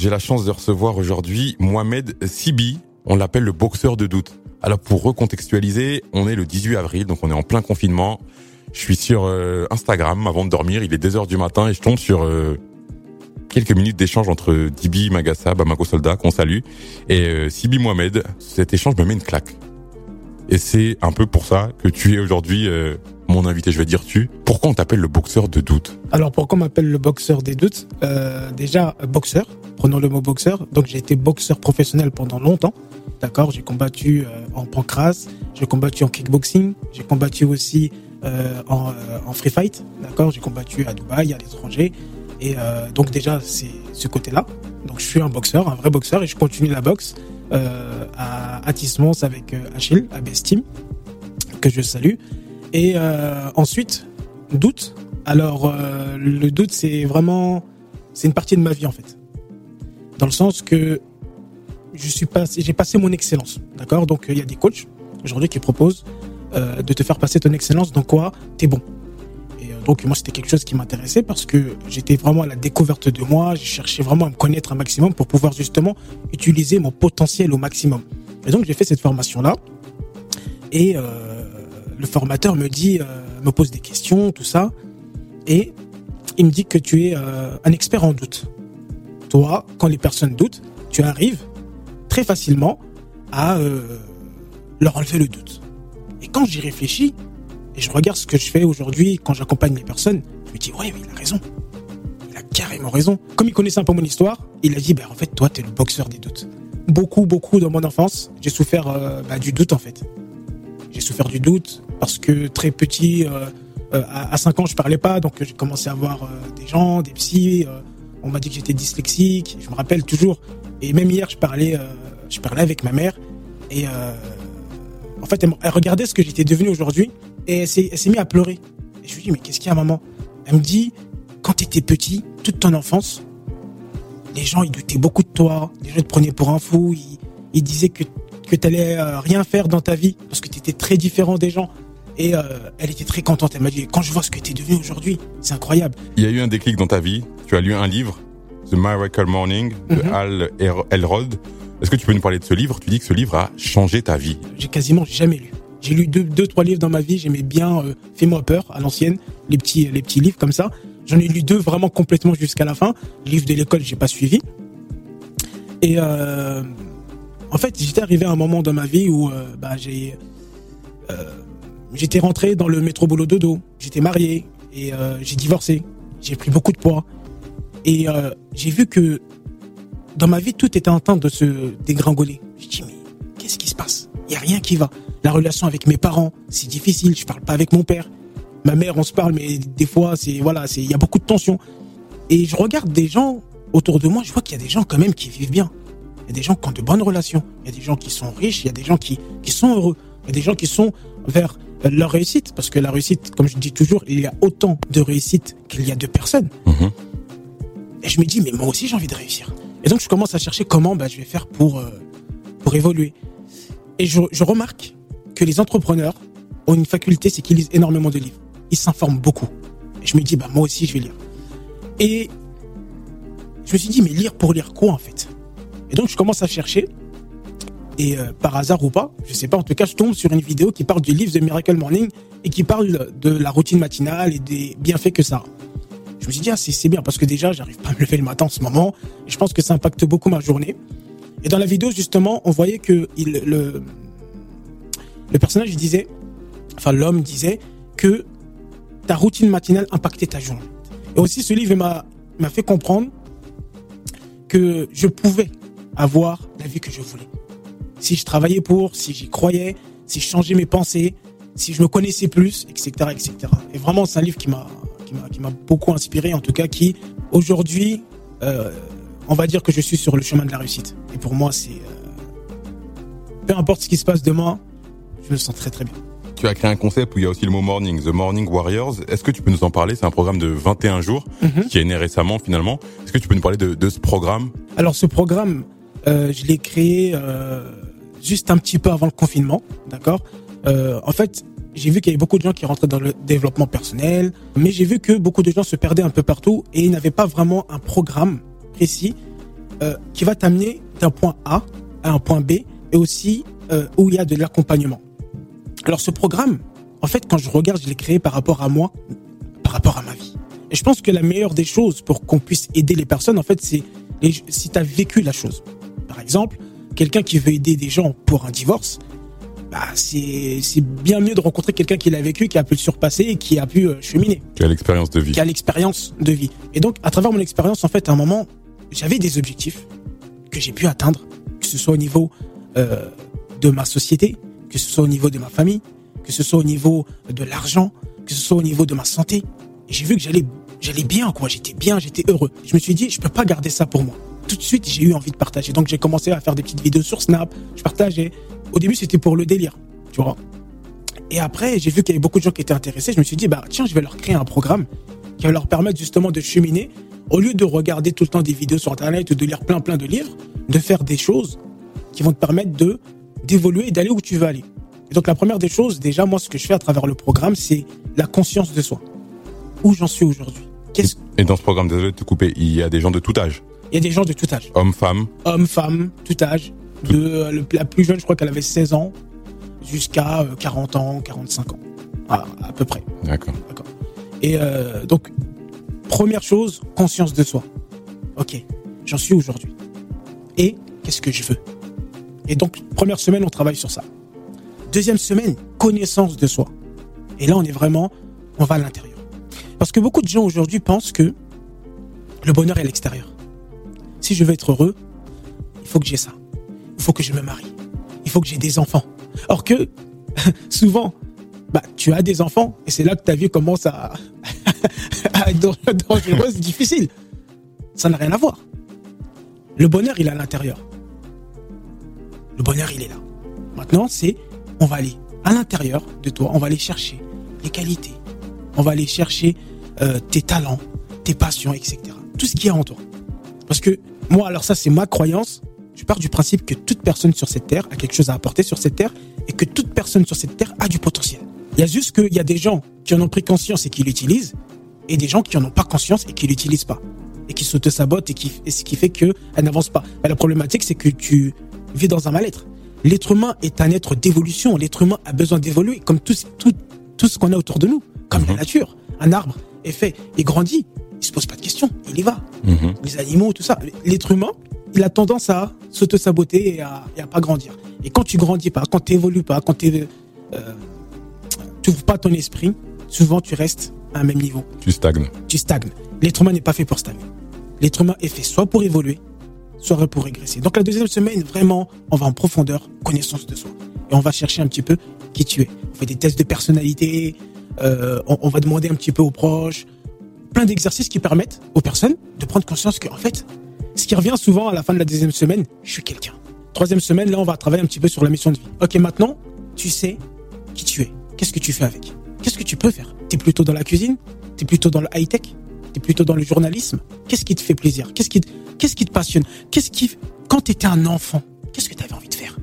J'ai la chance de recevoir aujourd'hui Mohamed Sibi. On l'appelle le boxeur de doute. Alors pour recontextualiser, on est le 18 avril, donc on est en plein confinement. Je suis sur euh, Instagram avant de dormir, il est 2 heures du matin et je tombe sur euh, quelques minutes d'échange entre Dibi Magassa, Bamako Soldat, qu'on salue, et euh, Sibi Mohamed. Cet échange me met une claque. Et c'est un peu pour ça que tu es aujourd'hui mon invité, je vais dire tu. Pourquoi on t'appelle le boxeur de doute? Alors pourquoi on m'appelle le boxeur des doutes? Déjà, boxeur, prenons le mot boxeur. Donc j'ai été boxeur professionnel pendant longtemps. D'accord, j'ai combattu en pancras, j'ai combattu en kickboxing, j'ai combattu aussi euh, en, euh, free fight, d'accord? J'ai combattu à Dubaï, à l'étranger. Et euh, donc déjà, c'est ce côté-là. Donc je suis un boxeur, un vrai boxeur, et je continue la boxe à Atismons avec Achille, à Best Team, que je salue. Et ensuite, doute. Alors le doute, c'est vraiment, c'est une partie de ma vie en fait, dans le sens que je suis passé, j'ai passé mon excellence, d'accord? Donc il y a des coachs aujourd'hui qui proposent euh, de te faire passer ton excellence dans quoi? T'es bon. Et euh, donc moi c'était quelque chose qui m'intéressait parce que j'étais vraiment à la découverte de moi, je cherchais vraiment à me connaître un maximum pour pouvoir justement utiliser mon potentiel au maximum. Et donc j'ai fait cette formation là et euh, le formateur me dit, me pose des questions, tout ça, et il me dit que tu es un expert en doute. Toi, quand les personnes doutent, tu arrives très facilement à leur enlever le doute. Et quand j'y réfléchis, et je regarde ce que je fais aujourd'hui quand j'accompagne les personnes, je me dis, ouais, mais il a raison. Il a carrément raison. Comme il connaissait un peu mon histoire, il a dit, ben, en fait, toi, tu es le boxeur des doutes. Beaucoup, beaucoup dans mon enfance, j'ai souffert euh, bah, du doute, en fait. J'ai souffert du doute parce que très petit, euh, euh, à, 5 ans, je parlais pas, donc j'ai commencé à voir des gens, des psys. on m'a dit que j'étais dyslexique. Je me rappelle toujours. Et même hier, je parlais, je parlais avec ma mère et en fait, elle, regardait ce que j'étais devenu aujourd'hui et elle s'est, mise à pleurer. Et je lui dis, mais qu'est-ce qu'il y a, maman? Elle me dit, quand tu étais petit, toute ton enfance, les gens, ils doutaient beaucoup de toi. Les gens te prenaient pour un fou. Ils, disaient que, que tu n'allais euh, rien faire dans ta vie parce que tu étais très différent des gens. Et euh, elle était très contente. Elle m'a dit, quand je vois ce que tu es devenu aujourd'hui, c'est incroyable. Il y a eu un déclic dans ta vie. Tu as lu un livre, The Miracle Morning, de mhm. Al Elrod. Est-ce que tu peux nous parler de ce livre? Tu dis que ce livre a changé ta vie. J'ai quasiment jamais lu. J'ai lu deux, deux, trois livres dans ma vie. J'aimais bien euh, Fais-moi peur à l'ancienne, les petits, les petits livres comme ça. J'en ai lu deux vraiment complètement jusqu'à la fin. Le livre de l'école, j'ai pas suivi. Et euh, en fait, j'étais arrivé à un moment dans ma vie où euh, bah, j'ai euh, j'étais rentré dans le métro boulot dodo. J'étais marié et euh, j'ai divorcé. J'ai pris beaucoup de poids et j'ai vu que dans ma vie, tout était en train de se dégringoler. Je dis, mais qu'est-ce qui se passe? Il y a rien qui va. La relation avec mes parents, c'est difficile. Je parle pas avec mon père. Ma mère, on se parle, mais des fois, c'est voilà, c'est il y a beaucoup de tensions. Et je regarde des gens autour de moi. Je vois qu'il y a des gens quand même qui vivent bien. Il y a des gens qui ont de bonnes relations. Il y a des gens qui sont riches. Il y a des gens qui sont heureux. Il y a des gens qui sont vers leur réussite. Parce que la réussite, comme je dis toujours, il y a autant de réussite qu'il y a de personnes. Mhm. Et je me dis, mais moi aussi, j'ai envie de réussir. Et donc, je commence à chercher comment bah, je vais faire pour, euh, pour évoluer. Et je, je remarque que les entrepreneurs ont une faculté, c'est qu'ils lisent énormément de livres. Ils s'informent beaucoup. Et je me dis, bah, moi aussi, je vais lire. Et je me suis dit, mais lire pour lire quoi, en fait? Et donc, je commence à chercher. Et euh, par hasard ou pas, je sais pas, en tout cas, je tombe sur une vidéo qui parle du livre The Miracle Morning et qui parle de la routine matinale et des bienfaits que ça a. Je me suis dit, ah, c'est bien parce que déjà, j'arrive pas à me lever le matin en ce moment. Et je pense que ça impacte beaucoup ma journée. Et dans la vidéo, justement, on voyait que le, le personnage disait, enfin, l'homme disait que ta routine matinale impactait ta journée. Et aussi, ce livre m'a, m'a fait comprendre que je pouvais avoir la vie que je voulais. Si je travaillais pour, si j'y croyais, si je changeais mes pensées, si je me connaissais plus, etc., etc. Et vraiment, c'est un livre qui m'a, qui m'a beaucoup inspiré, en tout cas, qui aujourd'hui, euh, on va dire que je suis sur le chemin de la réussite. Et pour moi, c'est euh, peu importe ce qui se passe demain, je me sens très très bien. Tu as créé un concept où il y a aussi le mot morning, The Morning Warriors. Est-ce que tu peux nous en parler? C'est un programme de 21 jours mhm. qui est né récemment finalement. Est-ce que tu peux nous parler de, ce programme? Alors ce programme, euh, je l'ai créé juste un petit peu avant le confinement, d'accord En fait, j'ai vu qu'il y avait beaucoup de gens qui rentraient dans le développement personnel, mais j'ai vu que beaucoup de gens se perdaient un peu partout et ils n'avaient pas vraiment un programme précis euh, qui va t'amener d'un point A à un point B et aussi euh, où il y a de l'accompagnement. Alors ce programme, en fait, quand je regarde, je l'ai créé par rapport à moi, par rapport à ma vie. Et je pense que la meilleure des choses pour qu'on puisse aider les personnes, en fait, c'est si tu as vécu la chose. Par exemple, quelqu'un qui veut aider des gens pour un divorce, bah, c'est bien mieux de rencontrer quelqu'un qui l'a vécu, qui a pu le surpasser et qui a pu euh, cheminer. Qui a l'expérience de vie. Qui a l'expérience de vie. Et donc, à travers mon expérience, en fait, à un moment, j'avais des objectifs que j'ai pu atteindre, que ce soit au niveau euh, de ma société, que ce soit au niveau de ma famille, que ce soit au niveau de l'argent, que ce soit au niveau de ma santé. Et j'ai vu que j'allais j'allais bien, quoi. J'étais bien, j'étais heureux. Je me suis dit, je peux pas garder ça pour moi. Tout de suite, j'ai eu envie de partager. Donc, j'ai commencé à faire des petites vidéos sur Snap. Je partageais. Au début, c'était pour le délire, tu vois. Et après, j'ai vu qu'il y avait beaucoup de gens qui étaient intéressés. Je me suis dit, bah, tiens, je vais leur créer un programme qui va leur permettre justement de cheminer. Au lieu de regarder tout le temps des vidéos sur Internet ou de lire plein, plein de livres, de faire des choses qui vont te permettre de, d'évoluer et d'aller où tu veux aller. Et donc, la première des choses, déjà, moi, ce que je fais à travers le programme, c'est la conscience de soi. Où j'en suis aujourd'hui? Et dans ce programme, désolé de te couper, il y a des gens de tout âge. Il y a des gens de tout âge. Hommes, femmes. Hommes, femmes, tout âge. De, la plus jeune, je crois qu'elle avait 16 ans, jusqu'à 40 euh, ans, 45 ans. À, à peu près. D'accord. Et euh, donc, première chose, conscience de soi. Ok, j'en suis aujourd'hui? Et qu'est-ce que je veux? Et donc, première semaine, on travaille sur ça. Deuxième semaine, connaissance de soi. Et là, on est vraiment, on va à l'intérieur. Parce que beaucoup de gens aujourd'hui pensent que le bonheur est à l'extérieur. Si je veux être heureux, il faut que j'ai ça. Il faut que je me marie. Il faut que j'ai des enfants. Or que, souvent, bah, tu as des enfants et c'est là que ta vie commence à, être dangereuse, difficile. Ça n'a rien à voir. Le bonheur, il est à l'intérieur. Le bonheur, il est là. Maintenant, c'est, on va aller à l'intérieur de toi, on va aller chercher les qualités. On va aller chercher euh, tes talents, tes passions, etc. Tout ce qu'il y a en toi. Parce que moi, alors ça, c'est ma croyance. Je pars du principe que toute personne sur cette terre a quelque chose à apporter sur cette terre et que toute personne sur cette terre a du potentiel. Il y a juste qu'il y a des gens qui en ont pris conscience et qui l'utilisent et des gens qui en ont pas conscience et qui l'utilisent pas et qui s'auto-sabotent et, qui, et ce qui fait qu'elle n'avance pas. la problématique, c'est que tu vis dans un mal-être. L'être humain est un être d'évolution. L'être humain a besoin d'évoluer comme tout, tout, tout ce qu'on a autour de nous, comme la mhm. nature. Un arbre est fait et grandit, il se pose pas de questions, il y va. Mhm. Les animaux, tout ça. L'être humain, il a tendance à s'auto-saboter et à, et à pas grandir. Et quand tu grandis pas, quand tu évolues pas, quand tu euh, n'ouvres pas ton esprit, souvent tu restes à un même niveau. Tu stagnes. Tu stagnes. L'être humain n'est pas fait pour stagner. L'être humain est fait soit pour évoluer, soit pour régresser. Donc la deuxième semaine, vraiment, on va en profondeur, connaissance de soi. Et on va chercher un petit peu qui tu es. On fait des tests de personnalité, euh, on, va demander un petit peu aux proches, plein d'exercices qui permettent aux personnes de prendre conscience qu'en fait, ce qui revient souvent à la fin de la deuxième semaine, je suis quelqu'un. Troisième semaine, là, on va travailler un petit peu sur la mission de vie. Ok, maintenant, tu sais qui tu es. Qu'est-ce que tu fais avec? Qu'est-ce que tu peux faire? T'es plutôt dans la cuisine? T'es plutôt dans le high-tech? T'es plutôt dans le journalisme? Qu'est-ce qui te fait plaisir? Qu'est-ce qui, qu'est-ce qui te passionne? Qu'est-ce qui, quand t'étais un enfant, qu'est-ce que t'avais envie de faire?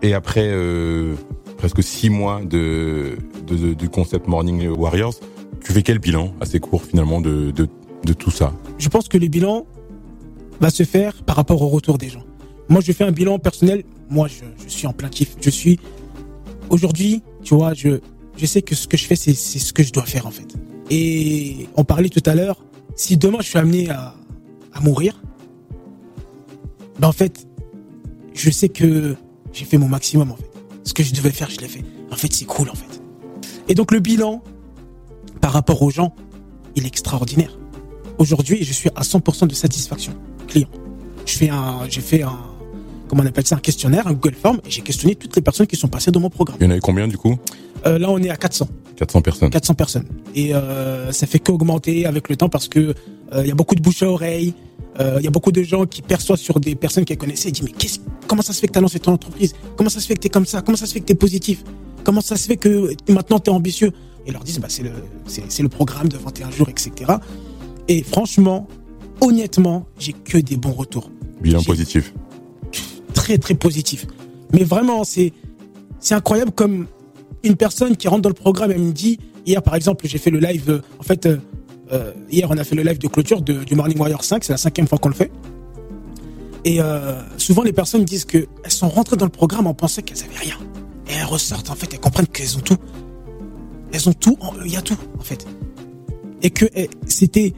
Et après euh, presque six mois de, du concept Morning Warriors. Tu fais quel bilan assez court finalement de, de, tout ça? Je pense que le bilan va se faire par rapport au retour des gens. Moi, je fais un bilan personnel. Moi, je, suis en plein kiff. Je suis aujourd'hui, tu vois, je, je sais que ce que je fais, c'est ce que je dois faire en fait. Et on parlait tout à l'heure, si demain je suis amené à, à mourir, ben en fait, je sais que j'ai fait mon maximum en fait. Ce que je devais faire, je l'ai fait. En fait, c'est cool en fait. Et donc le bilan, par rapport aux gens, il est extraordinaire. Aujourd'hui, je suis à 100% de satisfaction client. Je fais un, j'ai fait un, comment on appelle ça, un questionnaire, un Google Form, et j'ai questionné toutes les personnes qui sont passées dans mon programme. Il y en avait combien du coup? Euh, Là, on est à 400. 400 personnes. 400 personnes. Et euh, ça fait qu'augmenter avec le temps parce que euh, il y a beaucoup de bouche à oreille. Il y a beaucoup de gens qui perçoivent sur des personnes qu'elles connaissaient et disent mais qu'est-ce, comment ça se fait que tu as lancé ton entreprise? Comment ça se fait que tu es comme ça? Comment ça se fait que tu es positif? Comment ça se fait que maintenant tu es ambitieux? Et leur disent, bah, c'est le, c'est, le programme de 21 jours, etc. Et franchement, honnêtement, j'ai que des bons retours. Bilan positif. Très, très positif. Mais vraiment, c'est, incroyable comme une personne qui rentre dans le programme, elle me dit, hier par exemple, j'ai fait le live, euh, en fait, euh, euh, hier on a fait le live de clôture du Morning Warrior 5, c'est la cinquième fois qu'on le fait. Et euh, souvent, les personnes disent que elles sont rentrées dans le programme en pensant qu'elles avaient rien. Et elles ressortent, en fait, elles comprennent qu'elles ont tout. Elles ont tout, il y a tout, en fait. Et que eh, c'était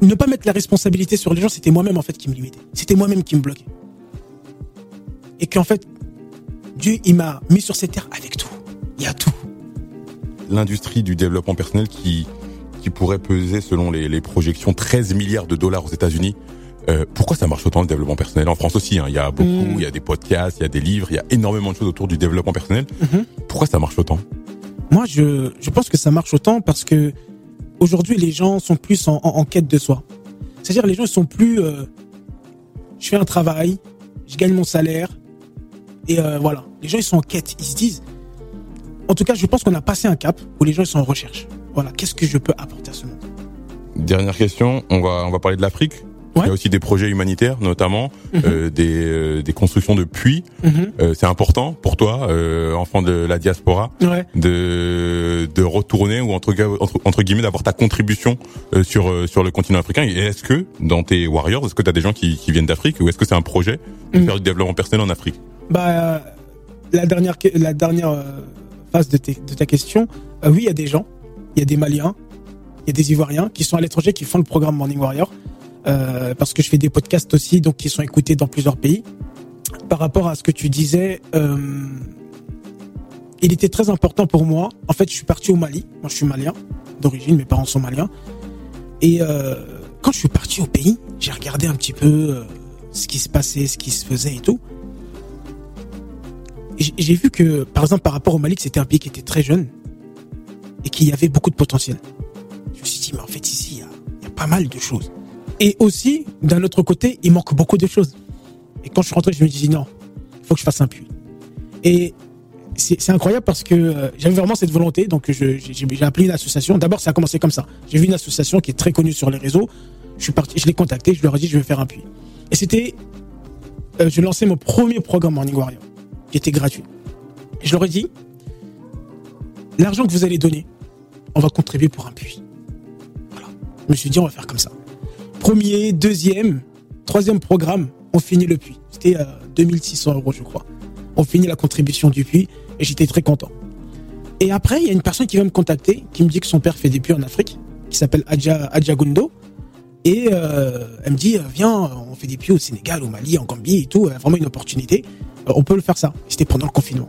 ne pas mettre la responsabilité sur les gens, c'était moi-même en fait qui me limitait. C'était moi-même qui me bloquait. Et qu'en fait, Dieu, il m'a mis sur cette terre avec tout. Il y a tout. L'industrie du développement personnel qui qui pourrait peser, selon les, les projections, 13 milliards de dollars aux États-Unis. Euh, pourquoi ça marche autant le développement personnel en France aussi hein, Il y a beaucoup, Mm. il y a des podcasts, il y a des livres, il y a énormément de choses autour du développement personnel. Mhm. Pourquoi ça marche autant? Moi, je, je pense que ça marche autant parce que aujourd'hui, les gens sont plus en, en- quête de soi. C'est-à-dire, les gens sont plus. euh, je fais un travail, je gagne mon salaire, et euh, voilà. Les gens ils sont en quête. Ils se disent. En tout cas, je pense qu'on a passé un cap où les gens ils sont en recherche. Voilà. Qu'est-ce que je peux apporter à ce monde? Dernière question, on va on va parler de l'Afrique. Ouais. Il y a aussi des projets humanitaires, notamment Mhm. euh, des, euh, des constructions de puits. Mhm. Euh, c'est important pour toi, euh, enfant de la diaspora, Ouais. de de retourner ou entre gu- entre, entre guillemets d'avoir ta contribution euh, sur euh, sur le continent africain. Et est-ce que dans tes warriors, est-ce que tu as des gens qui, qui viennent d'Afrique ou est-ce que c'est un projet de Mhm. faire du développement personnel en Afrique? Bah, euh, la dernière, la dernière euh, phase de, tes- de ta question, oui, il y a des gens, il y a des Maliens, il y a des Ivoiriens qui sont à l'étranger, qui font le programme Morning Warrior, euh, parce que je fais des podcasts aussi, donc qui sont écoutés dans plusieurs pays. Par rapport à ce que tu disais, euh, il était très important pour moi. En fait, je suis parti au Mali. Moi, je suis malien d'origine, mes parents sont maliens. Et euh, quand je suis parti au pays, j'ai regardé un petit peu euh, ce qui se passait, ce qui se faisait et tout. J'ai- vu que, par exemple, par rapport au Mali, que c'était un pays qui était très jeune et qu'il y avait beaucoup de potentiel. Je me suis dit, mais en fait, ici, il y a pas mal de choses. Et aussi, d'un autre côté, il manque beaucoup de choses. Et quand je suis rentré, je me suis dit, non, il faut que je fasse un puits. Et c'est incroyable parce que euh, j'avais vraiment cette volonté. Donc, j'ai appelé une association. D'abord, ça a commencé comme ça. J'ai vu une association qui est très connue sur les réseaux. Je suis parti, je l'ai contacté, je leur ai dit, je vais faire un puits. Et c'était, euh, je lançais mon premier programme Morning Warrior, qui était gratuit. Et je leur ai dit, l'argent que vous allez donner, on va contribuer pour un puits. Voilà. Je me suis dit, on va faire comme ça. Premier, deuxième, troisième programme, on finit le puits. C'était euh, 2600 euros, je crois. On finit la contribution du puits et j'étais très content. Et après, il y a une personne qui va me contacter, qui me dit que son père fait des puits en Afrique, qui s'appelle Adja, Adja Gundo. Et euh, elle me dit, euh, viens, on fait des puits au Sénégal, au Mali, en Gambie et tout, vraiment une opportunité. On peut le faire ça. C'était pendant le confinement.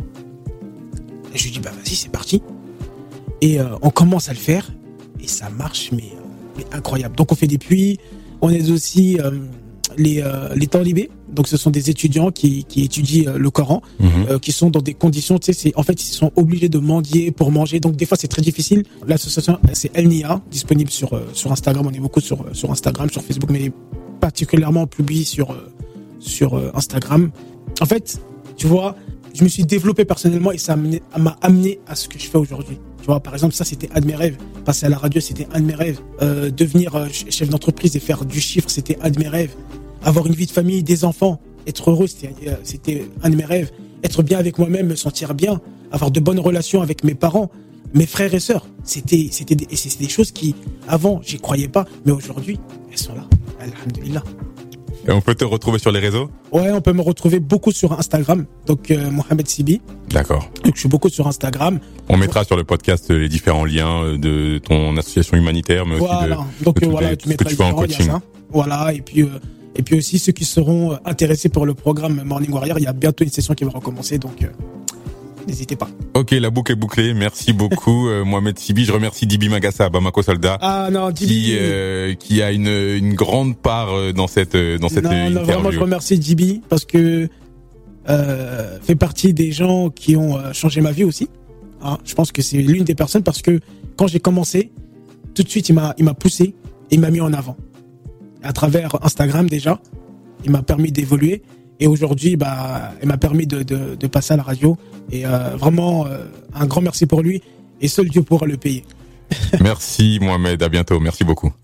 Je lui dis, bah vas-y, c'est parti. Et on commence à le faire, et ça marche, mais incroyable. Donc on fait des puits, on aide aussi euh, les, euh, les talibés. Donc ce sont des étudiants qui, qui étudient euh, le Coran, Mhm. euh, qui sont dans des conditions, tu sais, en fait, ils sont obligés de mendier pour manger. Donc des fois, c'est très difficile. L'association, c'est El Nia, disponible sur euh, sur Instagram. On est beaucoup sur sur Instagram, sur Facebook, mais particulièrement on publie sur euh, sur Instagram. En fait, tu vois, je me suis développé personnellement et ça m'a amené à ce que je fais aujourd'hui. Tu vois, par exemple, ça, c'était un de mes rêves. Passer à la radio, c'était un de mes rêves. Euh, devenir euh, ch- chef d'entreprise et faire du chiffre, c'était un de mes rêves. Avoir une vie de famille, des enfants, être heureux, c'était euh, c'était un de mes rêves. Être bien avec moi-même, me sentir bien, avoir de bonnes relations avec mes parents, mes frères et sœurs. C'était c'était des, des choses qui, avant, j'y croyais pas, mais aujourd'hui, elles sont là. Alhamdulillah. Et on peut te retrouver sur les réseaux Ouais, on peut me retrouver beaucoup sur Instagram. Donc, euh, Mohamed Sibi. D'accord. Donc, je suis beaucoup sur Instagram. On mettra sur le podcast euh, les différents liens euh, de ton association humanitaire, mais aussi Voilà. de, Donc, de tous voilà, tu tout ce que tu fais en coaching. ça. Voilà. Et puis, euh, et puis aussi, ceux qui seront intéressés pour le programme Morning Warrior, il y a bientôt une session qui va recommencer. Donc, n'hésitez pas. Ok, la boucle est bouclée. Merci beaucoup, euh, Mohamed Sibi. Je remercie Dibi Magassa, Bamako Soldat, Ah non, qui euh, qui a une, une grande part euh, dans cette dans cette non, non, vraiment, je remercie Dibi parce que euh, fait partie des gens qui ont changé ma vie aussi. Hein, je pense que c'est l'une des personnes parce que quand j'ai commencé, tout de suite, il m'a il m'a poussé et il m'a mis en avant. À travers Instagram déjà, il m'a permis d'évoluer et aujourd'hui, bah, il m'a permis de passer à la radio. Et euh, vraiment, euh, un grand merci pour lui et seul Dieu pourra le payer. Merci Mohamed, à bientôt. Merci beaucoup.